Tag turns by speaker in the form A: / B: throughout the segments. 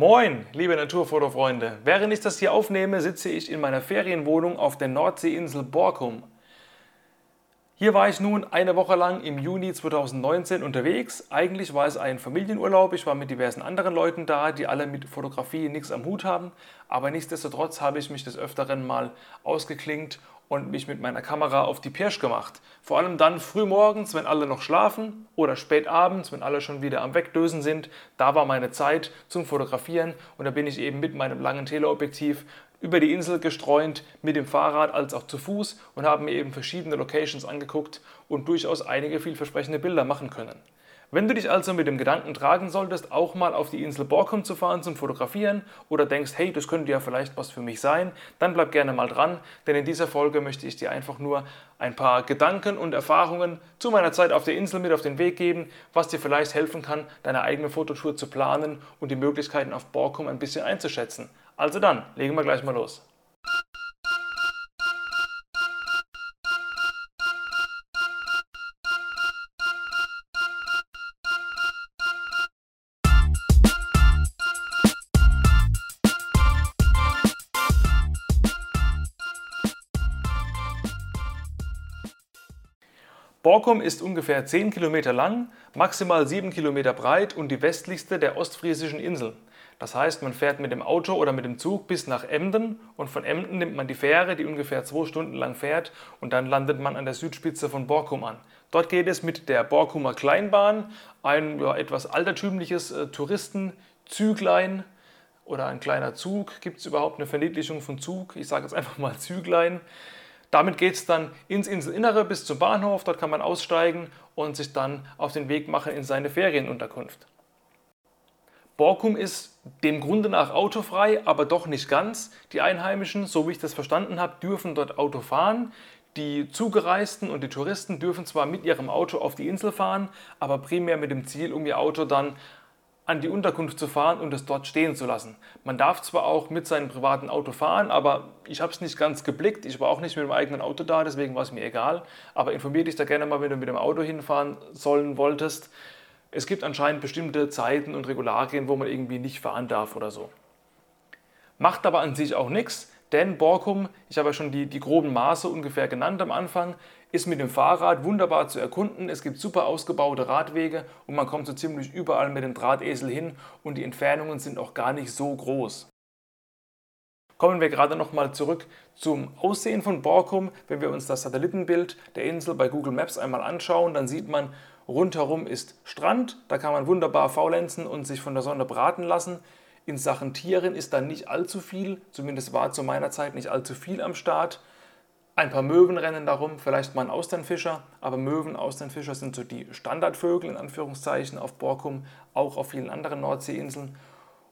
A: Moin, liebe Naturfotofreunde! Während ich das hier aufnehme, sitze ich in meiner Ferienwohnung auf der Nordseeinsel Borkum. Hier war ich nun eine Woche lang im Juni 2019 unterwegs. Eigentlich war es ein Familienurlaub. Ich war mit diversen anderen Leuten da, die alle mit Fotografie nichts am Hut haben. Aber nichtsdestotrotz habe ich mich des Öfteren mal ausgeklingt und mich mit meiner Kamera auf die Pirsch gemacht. Vor allem dann früh morgens, wenn alle noch schlafen oder spät abends, wenn alle schon wieder am Wegdösen sind. Da war meine Zeit zum Fotografieren und da bin ich eben mit meinem langen Teleobjektiv über die Insel gestreunt, mit dem Fahrrad als auch zu Fuß und habe mir eben verschiedene Locations angeguckt und durchaus einige vielversprechende Bilder machen können. Wenn du dich also mit dem Gedanken tragen solltest, auch mal auf die Insel Borkum zu fahren zum Fotografieren oder denkst, hey, das könnte ja vielleicht was für mich sein, dann bleib gerne mal dran, denn in dieser Folge möchte ich dir einfach nur ein paar Gedanken und Erfahrungen zu meiner Zeit auf der Insel mit auf den Weg geben, was dir vielleicht helfen kann, deine eigene Fototour zu planen und die Möglichkeiten auf Borkum ein bisschen einzuschätzen. Also dann, legen wir gleich mal los. Borkum ist ungefähr 10 Kilometer lang, maximal 7 Kilometer breit und die westlichste der ostfriesischen Inseln. Das heißt, man fährt mit dem Auto oder mit dem Zug bis nach Emden und von Emden nimmt man die Fähre, die ungefähr zwei Stunden lang fährt und dann landet man an der Südspitze von Borkum an. Dort geht es mit der Borkumer Kleinbahn, ein ja, etwas altertümliches äh, Touristenzüglein oder ein kleiner Zug. Gibt es überhaupt eine Verniedlichung von Zug? Ich sage jetzt einfach mal Züglein. Damit geht es dann ins Inselinnere bis zum Bahnhof. Dort kann man aussteigen und sich dann auf den Weg machen in seine Ferienunterkunft. Borkum ist dem Grunde nach autofrei, aber doch nicht ganz. Die Einheimischen, so wie ich das verstanden habe, dürfen dort Auto fahren. Die Zugereisten und die Touristen dürfen zwar mit ihrem Auto auf die Insel fahren, aber primär mit dem Ziel, um ihr Auto dann an die Unterkunft zu fahren und es dort stehen zu lassen. Man darf zwar auch mit seinem privaten Auto fahren, aber ich habe es nicht ganz geblickt. Ich war auch nicht mit dem eigenen Auto da, deswegen war es mir egal. Aber informier dich da gerne mal, wenn du mit dem Auto hinfahren sollen wolltest. Es gibt anscheinend bestimmte Zeiten und Regularien, wo man irgendwie nicht fahren darf oder so. Macht aber an sich auch nichts, denn Borkum, ich habe ja schon die, die groben Maße ungefähr genannt am Anfang, ist mit dem Fahrrad wunderbar zu erkunden. Es gibt super ausgebaute Radwege und man kommt so ziemlich überall mit dem Drahtesel hin und die Entfernungen sind auch gar nicht so groß. Kommen wir gerade nochmal zurück zum Aussehen von Borkum. Wenn wir uns das Satellitenbild der Insel bei Google Maps einmal anschauen, dann sieht man, rundherum ist Strand. Da kann man wunderbar faulenzen und sich von der Sonne braten lassen. In Sachen Tieren ist da nicht allzu viel, zumindest war zu meiner Zeit nicht allzu viel am Start. Ein paar Möwen rennen darum, vielleicht mal ein Austernfischer, aber Möwen, Austernfischer sind so die Standardvögel in Anführungszeichen auf Borkum, auch auf vielen anderen Nordseeinseln.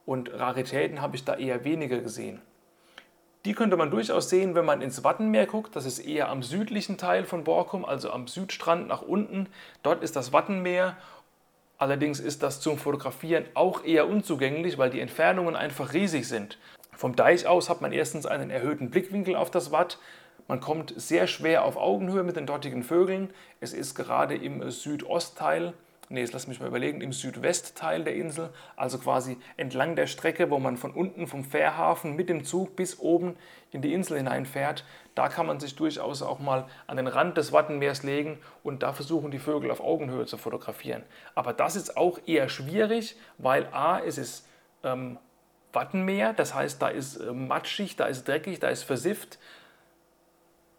A: Und Raritäten habe ich da eher weniger gesehen. Die könnte man durchaus sehen, wenn man ins Wattenmeer guckt. Das ist eher am südlichen Teil von Borkum, also am Südstrand nach unten. Dort ist das Wattenmeer. Allerdings ist das zum Fotografieren auch eher unzugänglich, weil die Entfernungen einfach riesig sind. Vom Deich aus hat man erstens einen erhöhten Blickwinkel auf das Watt. Man kommt sehr schwer auf Augenhöhe mit den dortigen Vögeln. Es ist gerade im Südostteil, nee, jetzt lass mich mal überlegen, im Südwestteil der Insel, also quasi entlang der Strecke, wo man von unten vom Fährhafen mit dem Zug bis oben in die Insel hineinfährt. Da kann man sich durchaus auch mal an den Rand des Wattenmeers legen und da versuchen die Vögel auf Augenhöhe zu fotografieren. Aber das ist auch eher schwierig, weil a, es ist ähm, Wattenmeer, das heißt, da ist äh, matschig, da ist dreckig, da ist versifft.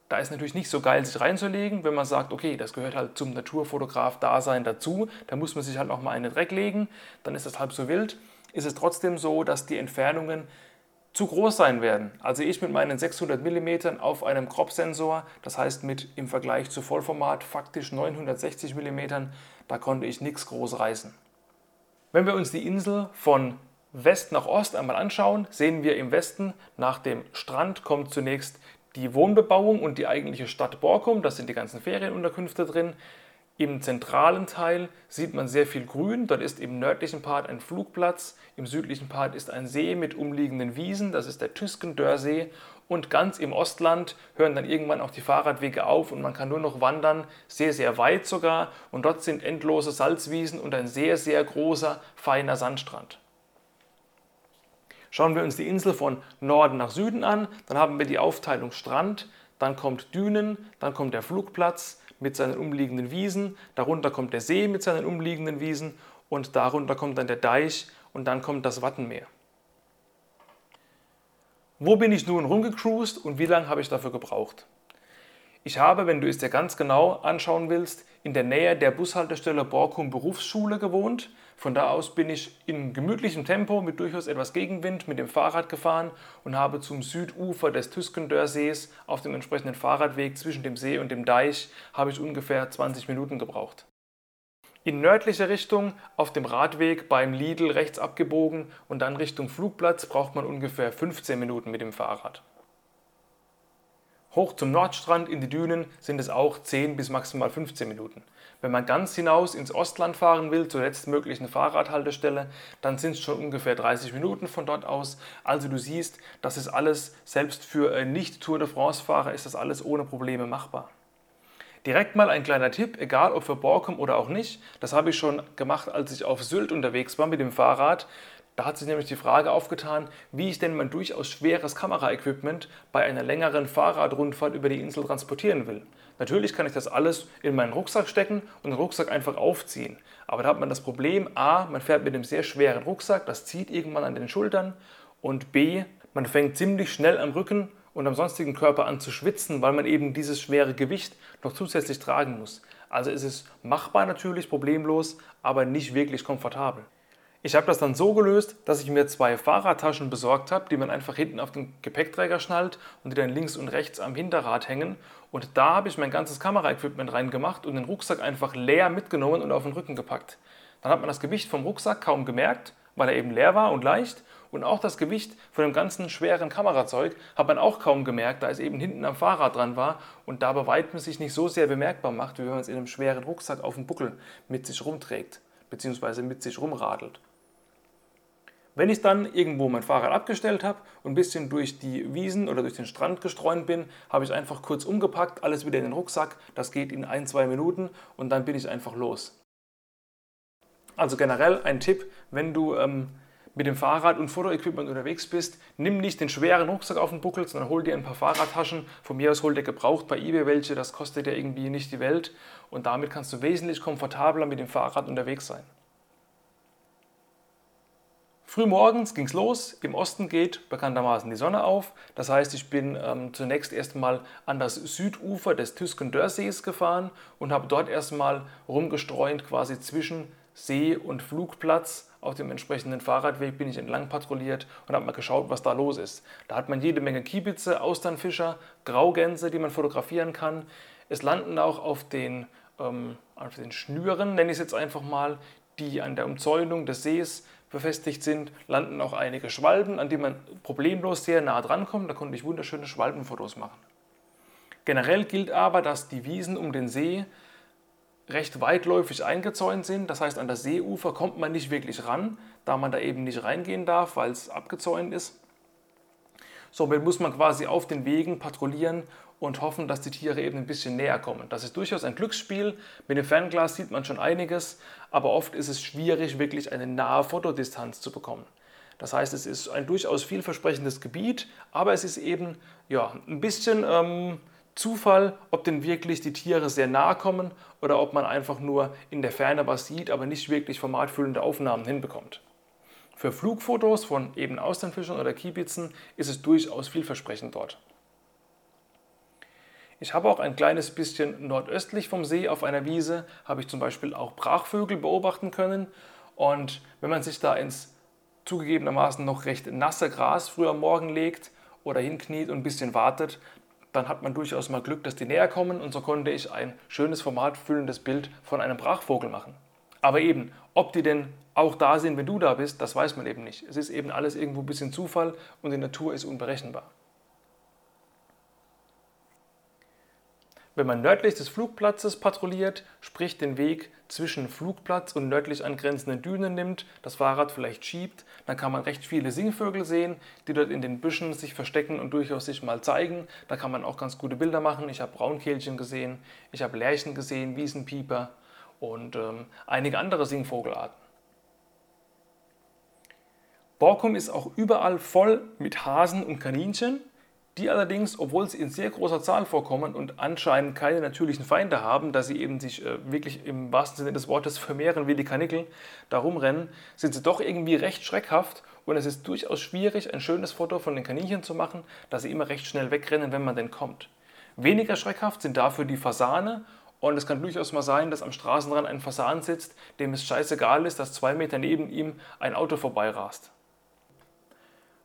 A: Da ist natürlich nicht so geil, sich reinzulegen, wenn man sagt, okay, das gehört halt zum Naturfotograf-Dasein dazu, da muss man sich halt auch mal in den Dreck legen, dann ist das halb so wild. Ist es trotzdem so, dass die Entfernungen zu groß sein werden. Also ich mit meinen 600 mm auf einem Crop-Sensor, das heißt mit im Vergleich zu Vollformat faktisch 960 mm, da konnte ich nichts groß reißen. Wenn wir uns die Insel von West nach Ost einmal anschauen, sehen wir im Westen nach dem Strand kommt zunächst die Wohnbebauung und die eigentliche Stadt Borkum, das sind die ganzen Ferienunterkünfte drin. Im zentralen Teil sieht man sehr viel Grün. Dort ist im nördlichen Part ein Flugplatz, im südlichen Part ist ein See mit umliegenden Wiesen, das ist der Tüskendörsee. Und ganz im Ostland hören dann irgendwann auch die Fahrradwege auf und man kann nur noch wandern, sehr, sehr weit sogar. Und dort sind endlose Salzwiesen und ein sehr, sehr großer, feiner Sandstrand. Schauen wir uns die Insel von Norden nach Süden an, dann haben wir die Aufteilung Strand, dann kommt Dünen, dann kommt der Flugplatz mit seinen umliegenden Wiesen, darunter kommt der See mit seinen umliegenden Wiesen und darunter kommt dann der Deich und dann kommt das Wattenmeer. Wo bin ich nun rumgecruised und wie lange habe ich dafür gebraucht? Ich habe, wenn du es dir ganz genau anschauen willst, in der Nähe der Bushaltestelle Borkum Berufsschule gewohnt. Von da aus bin ich in gemütlichem Tempo mit durchaus etwas Gegenwind mit dem Fahrrad gefahren und habe zum Südufer des Tüskendörsees auf dem entsprechenden Fahrradweg zwischen dem See und dem Deich habe ich ungefähr 20 Minuten gebraucht. In nördliche Richtung auf dem Radweg beim Lidl rechts abgebogen und dann Richtung Flugplatz braucht man ungefähr 15 Minuten mit dem Fahrrad. Hoch zum Nordstrand in die Dünen sind es auch 10 bis maximal 15 Minuten. Wenn man ganz hinaus ins Ostland fahren will, zur letztmöglichen Fahrradhaltestelle, dann sind es schon ungefähr 30 Minuten von dort aus. Also du siehst, das ist alles, selbst für Nicht-Tour de France-Fahrer ist das alles ohne Probleme machbar. Direkt mal ein kleiner Tipp, egal ob für Borkum oder auch nicht, das habe ich schon gemacht, als ich auf Sylt unterwegs war mit dem Fahrrad. Da hat sich nämlich die Frage aufgetan, wie ich denn mein durchaus schweres Kameraequipment bei einer längeren Fahrradrundfahrt über die Insel transportieren will. Natürlich kann ich das alles in meinen Rucksack stecken und den Rucksack einfach aufziehen. Aber da hat man das Problem, a, man fährt mit einem sehr schweren Rucksack, das zieht irgendwann an den Schultern und b, man fängt ziemlich schnell am Rücken und am sonstigen Körper an zu schwitzen, weil man eben dieses schwere Gewicht noch zusätzlich tragen muss. Also ist es machbar natürlich, problemlos, aber nicht wirklich komfortabel. Ich habe das dann so gelöst, dass ich mir zwei Fahrradtaschen besorgt habe, die man einfach hinten auf den Gepäckträger schnallt und die dann links und rechts am Hinterrad hängen. Und da habe ich mein ganzes Kameraequipment reingemacht und den Rucksack einfach leer mitgenommen und auf den Rücken gepackt. Dann hat man das Gewicht vom Rucksack kaum gemerkt, weil er eben leer war und leicht. Und auch das Gewicht von dem ganzen schweren Kamerazeug hat man auch kaum gemerkt, da es eben hinten am Fahrrad dran war und da bei weitem sich nicht so sehr bemerkbar macht, wie wenn man es in einem schweren Rucksack auf dem Buckel mit sich rumträgt, beziehungsweise mit sich rumradelt. Wenn ich dann irgendwo mein Fahrrad abgestellt habe und ein bisschen durch die Wiesen oder durch den Strand gestreunt bin, habe ich einfach kurz umgepackt, alles wieder in den Rucksack. Das geht in ein, zwei Minuten und dann bin ich einfach los. Also generell ein Tipp, wenn du ähm, mit dem Fahrrad und Fotoequipment unterwegs bist, nimm nicht den schweren Rucksack auf den Buckel, sondern hol dir ein paar Fahrradtaschen. Von mir aus hol dir gebraucht bei eBay welche, das kostet ja irgendwie nicht die Welt und damit kannst du wesentlich komfortabler mit dem Fahrrad unterwegs sein. Frühmorgens ging es los, im Osten geht bekanntermaßen die Sonne auf. Das heißt, ich bin ähm, zunächst erstmal an das Südufer des Tüskendörsees gefahren und habe dort erstmal rumgestreunt, quasi zwischen See und Flugplatz. Auf dem entsprechenden Fahrradweg bin ich entlang patrouilliert und habe mal geschaut, was da los ist. Da hat man jede Menge Kiebitze, Austernfischer, Graugänse, die man fotografieren kann. Es landen auch auf den, ähm, auf den Schnüren, nenne ich es jetzt einfach mal, die an der Umzäunung des Sees befestigt sind, landen auch einige Schwalben, an die man problemlos sehr nah drankommt. Da konnte ich wunderschöne Schwalbenfotos machen. Generell gilt aber, dass die Wiesen um den See recht weitläufig eingezäunt sind. Das heißt, an das Seeufer kommt man nicht wirklich ran, da man da eben nicht reingehen darf, weil es abgezäunt ist. Somit muss man quasi auf den Wegen patrouillieren und hoffen, dass die Tiere eben ein bisschen näher kommen. Das ist durchaus ein Glücksspiel. Mit dem Fernglas sieht man schon einiges, aber oft ist es schwierig, wirklich eine nahe Fotodistanz zu bekommen. Das heißt, es ist ein durchaus vielversprechendes Gebiet, aber es ist eben ja, ein bisschen ähm, Zufall, ob denn wirklich die Tiere sehr nahe kommen oder ob man einfach nur in der Ferne was sieht, aber nicht wirklich formatfüllende Aufnahmen hinbekommt. Für Flugfotos von eben Austernfischern oder Kiebitzen ist es durchaus vielversprechend dort. Ich habe auch ein kleines bisschen nordöstlich vom See auf einer Wiese, habe ich zum Beispiel auch Brachvögel beobachten können. Und wenn man sich da ins zugegebenermaßen noch recht nasse Gras früher am Morgen legt oder hinkniet und ein bisschen wartet, dann hat man durchaus mal Glück, dass die näher kommen und so konnte ich ein schönes formatfüllendes Bild von einem Brachvogel machen. Aber eben, ob die denn auch da sind, wenn du da bist, das weiß man eben nicht. Es ist eben alles irgendwo ein bisschen Zufall und die Natur ist unberechenbar. Wenn man nördlich des Flugplatzes patrouilliert, sprich den Weg zwischen Flugplatz und nördlich angrenzenden Dünen nimmt, das Fahrrad vielleicht schiebt, dann kann man recht viele Singvögel sehen, die dort in den Büschen sich verstecken und durchaus sich mal zeigen. Da kann man auch ganz gute Bilder machen. Ich habe Braunkehlchen gesehen, ich habe Lerchen gesehen, Wiesenpieper und ähm, einige andere Singvogelarten. Borkum ist auch überall voll mit Hasen und Kaninchen, die allerdings, obwohl sie in sehr großer Zahl vorkommen und anscheinend keine natürlichen Feinde haben, da sie eben sich äh, wirklich im wahrsten Sinne des Wortes vermehren wie die Kanickel, da rumrennen, sind sie doch irgendwie recht schreckhaft und es ist durchaus schwierig, ein schönes Foto von den Kaninchen zu machen, da sie immer recht schnell wegrennen, wenn man denn kommt. Weniger schreckhaft sind dafür die Fasane und es kann durchaus mal sein, dass am Straßenrand ein Fasan sitzt, dem es scheißegal ist, dass zwei Meter neben ihm ein Auto vorbeirast.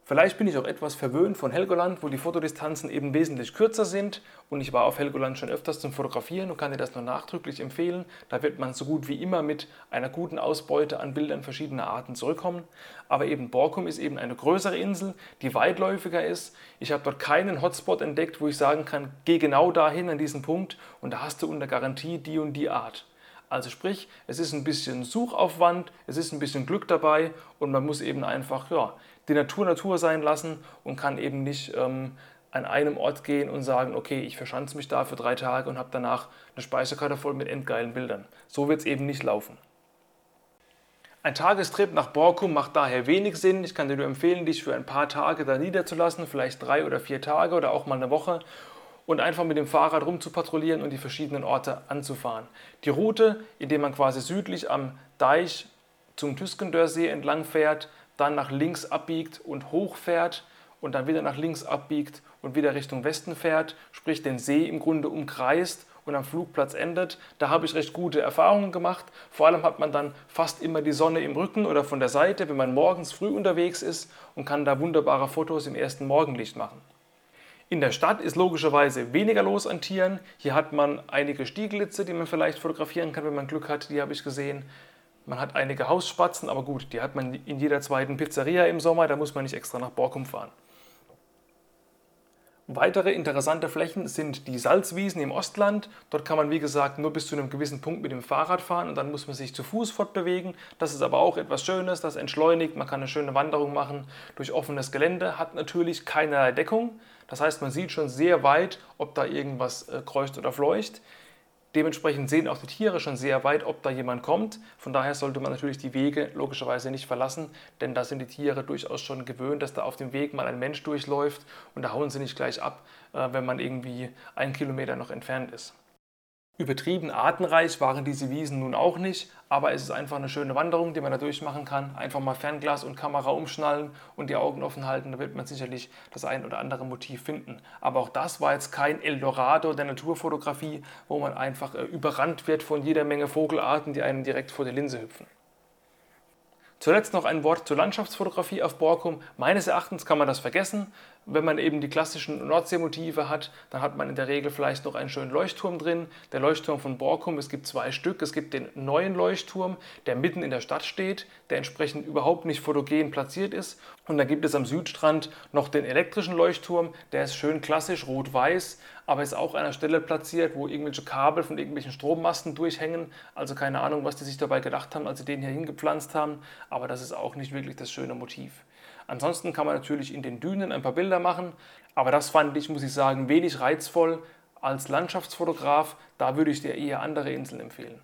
A: Vielleicht bin ich auch etwas verwöhnt von Helgoland, wo die Fotodistanzen eben wesentlich kürzer sind und ich war auf Helgoland schon öfters zum Fotografieren und kann dir das nur nachdrücklich empfehlen. Da wird man so gut wie immer mit einer guten Ausbeute an Bildern verschiedener Arten zurückkommen. Aber eben Borkum ist eben eine größere Insel, die weitläufiger ist. Ich habe dort keinen Hotspot entdeckt, wo ich sagen kann, geh genau dahin an diesen Punkt und da hast du unter Garantie die und die Art. Also sprich, es ist ein bisschen Suchaufwand, es ist ein bisschen Glück dabei und man muss eben einfach ja, die Natur Natur sein lassen und kann eben nicht ähm, an einem Ort gehen und sagen, okay, ich verschanze mich da für drei Tage und habe danach eine Speicherkarte voll mit endgeilen Bildern. So wird es eben nicht laufen. Ein Tagestrip nach Borkum macht daher wenig Sinn. Ich kann dir nur empfehlen, dich für ein paar Tage da niederzulassen, vielleicht drei oder vier Tage oder auch mal eine Woche und einfach mit dem Fahrrad rum zu patrouillieren und die verschiedenen Orte anzufahren. Die Route, indem man quasi südlich am Deich zum Tüskendörsee entlang fährt, dann nach links abbiegt und hochfährt und dann wieder nach links abbiegt und wieder Richtung Westen fährt, sprich den See im Grunde umkreist und am Flugplatz endet. Da habe ich recht gute Erfahrungen gemacht. Vor allem hat man dann fast immer die Sonne im Rücken oder von der Seite, wenn man morgens früh unterwegs ist und kann da wunderbare Fotos im ersten Morgenlicht machen. In der Stadt ist logischerweise weniger los an Tieren. Hier hat man einige Stieglitze, die man vielleicht fotografieren kann, wenn man Glück hat. Die habe ich gesehen. Man hat einige Hausspatzen, aber gut, die hat man in jeder zweiten Pizzeria im Sommer. Da muss man nicht extra nach Borkum fahren. Weitere interessante Flächen sind die Salzwiesen im Ostland. Dort kann man, wie gesagt, nur bis zu einem gewissen Punkt mit dem Fahrrad fahren und dann muss man sich zu Fuß fortbewegen. Das ist aber auch etwas Schönes, das entschleunigt. Man kann eine schöne Wanderung machen durch offenes Gelände, hat natürlich keinerlei Deckung. Das heißt, man sieht schon sehr weit, ob da irgendwas äh, kreucht oder fleucht. Dementsprechend sehen auch die Tiere schon sehr weit, ob da jemand kommt. Von daher sollte man natürlich die Wege logischerweise nicht verlassen, denn da sind die Tiere durchaus schon gewöhnt, dass da auf dem Weg mal ein Mensch durchläuft und da hauen sie nicht gleich ab, äh, wenn man irgendwie einen Kilometer noch entfernt ist. Übertrieben artenreich waren diese Wiesen nun auch nicht, aber es ist einfach eine schöne Wanderung, die man da durchmachen kann. Einfach mal Fernglas und Kamera umschnallen und die Augen offen halten, da wird man sicherlich das ein oder andere Motiv finden. Aber auch das war jetzt kein Eldorado der Naturfotografie, wo man einfach äh, überrannt wird von jeder Menge Vogelarten, die einem direkt vor die Linse hüpfen. Zuletzt noch ein Wort zur Landschaftsfotografie auf Borkum. Meines Erachtens kann man das vergessen. Wenn man eben die klassischen Nordseemotive hat, dann hat man in der Regel vielleicht noch einen schönen Leuchtturm drin. Der Leuchtturm von Borkum, es gibt zwei Stück. Es gibt den neuen Leuchtturm, der mitten in der Stadt steht, der entsprechend überhaupt nicht fotogen platziert ist. Und dann gibt es am Südstrand noch den elektrischen Leuchtturm, der ist schön klassisch rot-weiß, aber ist auch an einer Stelle platziert, wo irgendwelche Kabel von irgendwelchen Strommasten durchhängen. Also keine Ahnung, was die sich dabei gedacht haben, als sie den hier hingepflanzt haben, aber das ist auch nicht wirklich das schöne Motiv. Ansonsten kann man natürlich in den Dünen ein paar Bilder machen, aber das fand ich, muss ich sagen, wenig reizvoll. Als Landschaftsfotograf, da würde ich dir eher andere Inseln empfehlen.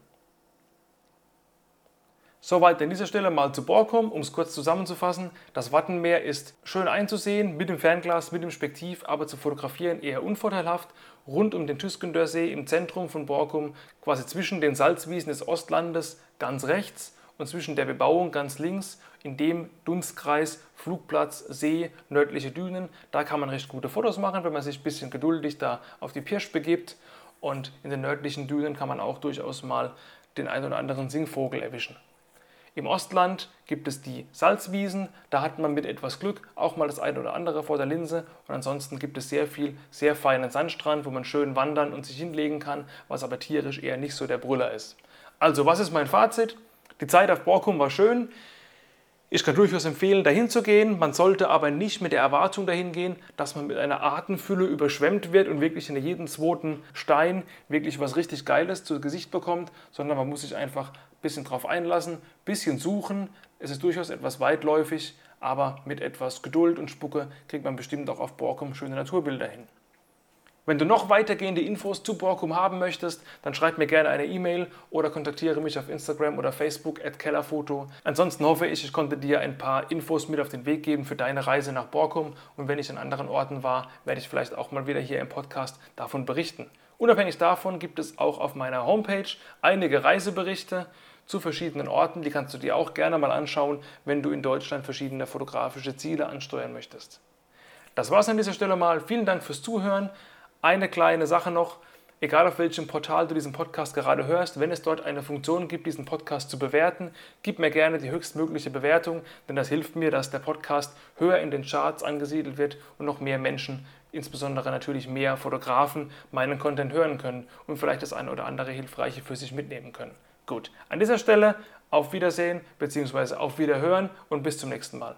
A: Soweit an dieser Stelle mal zu Borkum, um es kurz zusammenzufassen. Das Wattenmeer ist schön einzusehen, mit dem Fernglas, mit dem Spektiv, aber zu fotografieren eher unvorteilhaft. Rund um den Tüskendörsee im Zentrum von Borkum, quasi zwischen den Salzwiesen des Ostlandes ganz rechts und zwischen der Bebauung ganz links, in dem Dunstkreis, Flugplatz, See, nördliche Dünen. Da kann man recht gute Fotos machen, wenn man sich ein bisschen geduldig da auf die Pirsch begibt. Und in den nördlichen Dünen kann man auch durchaus mal den einen oder anderen Singvogel erwischen. Im Ostland gibt es die Salzwiesen, da hat man mit etwas Glück auch mal das eine oder andere vor der Linse und ansonsten gibt es sehr viel, sehr feinen Sandstrand, wo man schön wandern und sich hinlegen kann, was aber tierisch eher nicht so der Brüller ist. Also, was ist mein Fazit? Die Zeit auf Borkum war schön. Ich kann durchaus empfehlen, dahin zu gehen. Man sollte aber nicht mit der Erwartung dahin gehen, dass man mit einer Artenfülle überschwemmt wird und wirklich in jedem zweiten Stein wirklich was richtig Geiles zu Gesicht bekommt, sondern man muss sich einfach bisschen drauf einlassen, bisschen suchen. Es ist durchaus etwas weitläufig, aber mit etwas Geduld und Spucke kriegt man bestimmt auch auf Borkum schöne Naturbilder hin. Wenn du noch weitergehende Infos zu Borkum haben möchtest, dann schreib mir gerne eine E-Mail oder kontaktiere mich auf Instagram oder Facebook at Kellerfoto. Ansonsten hoffe ich, ich konnte dir ein paar Infos mit auf den Weg geben für deine Reise nach Borkum und wenn ich an anderen Orten war, werde ich vielleicht auch mal wieder hier im Podcast davon berichten. Unabhängig davon gibt es auch auf meiner Homepage einige Reiseberichte zu verschiedenen Orten. Die kannst du dir auch gerne mal anschauen, wenn du in Deutschland verschiedene fotografische Ziele ansteuern möchtest. Das war es an dieser Stelle mal. Vielen Dank fürs Zuhören. Eine kleine Sache noch. Egal auf welchem Portal du diesen Podcast gerade hörst, wenn es dort eine Funktion gibt, diesen Podcast zu bewerten, gib mir gerne die höchstmögliche Bewertung, denn das hilft mir, dass der Podcast höher in den Charts angesiedelt wird und noch mehr Menschen, insbesondere natürlich mehr Fotografen, meinen Content hören können und vielleicht das eine oder andere Hilfreiche für sich mitnehmen können. Gut, an dieser Stelle auf Wiedersehen bzw. auf Wiederhören und bis zum nächsten Mal.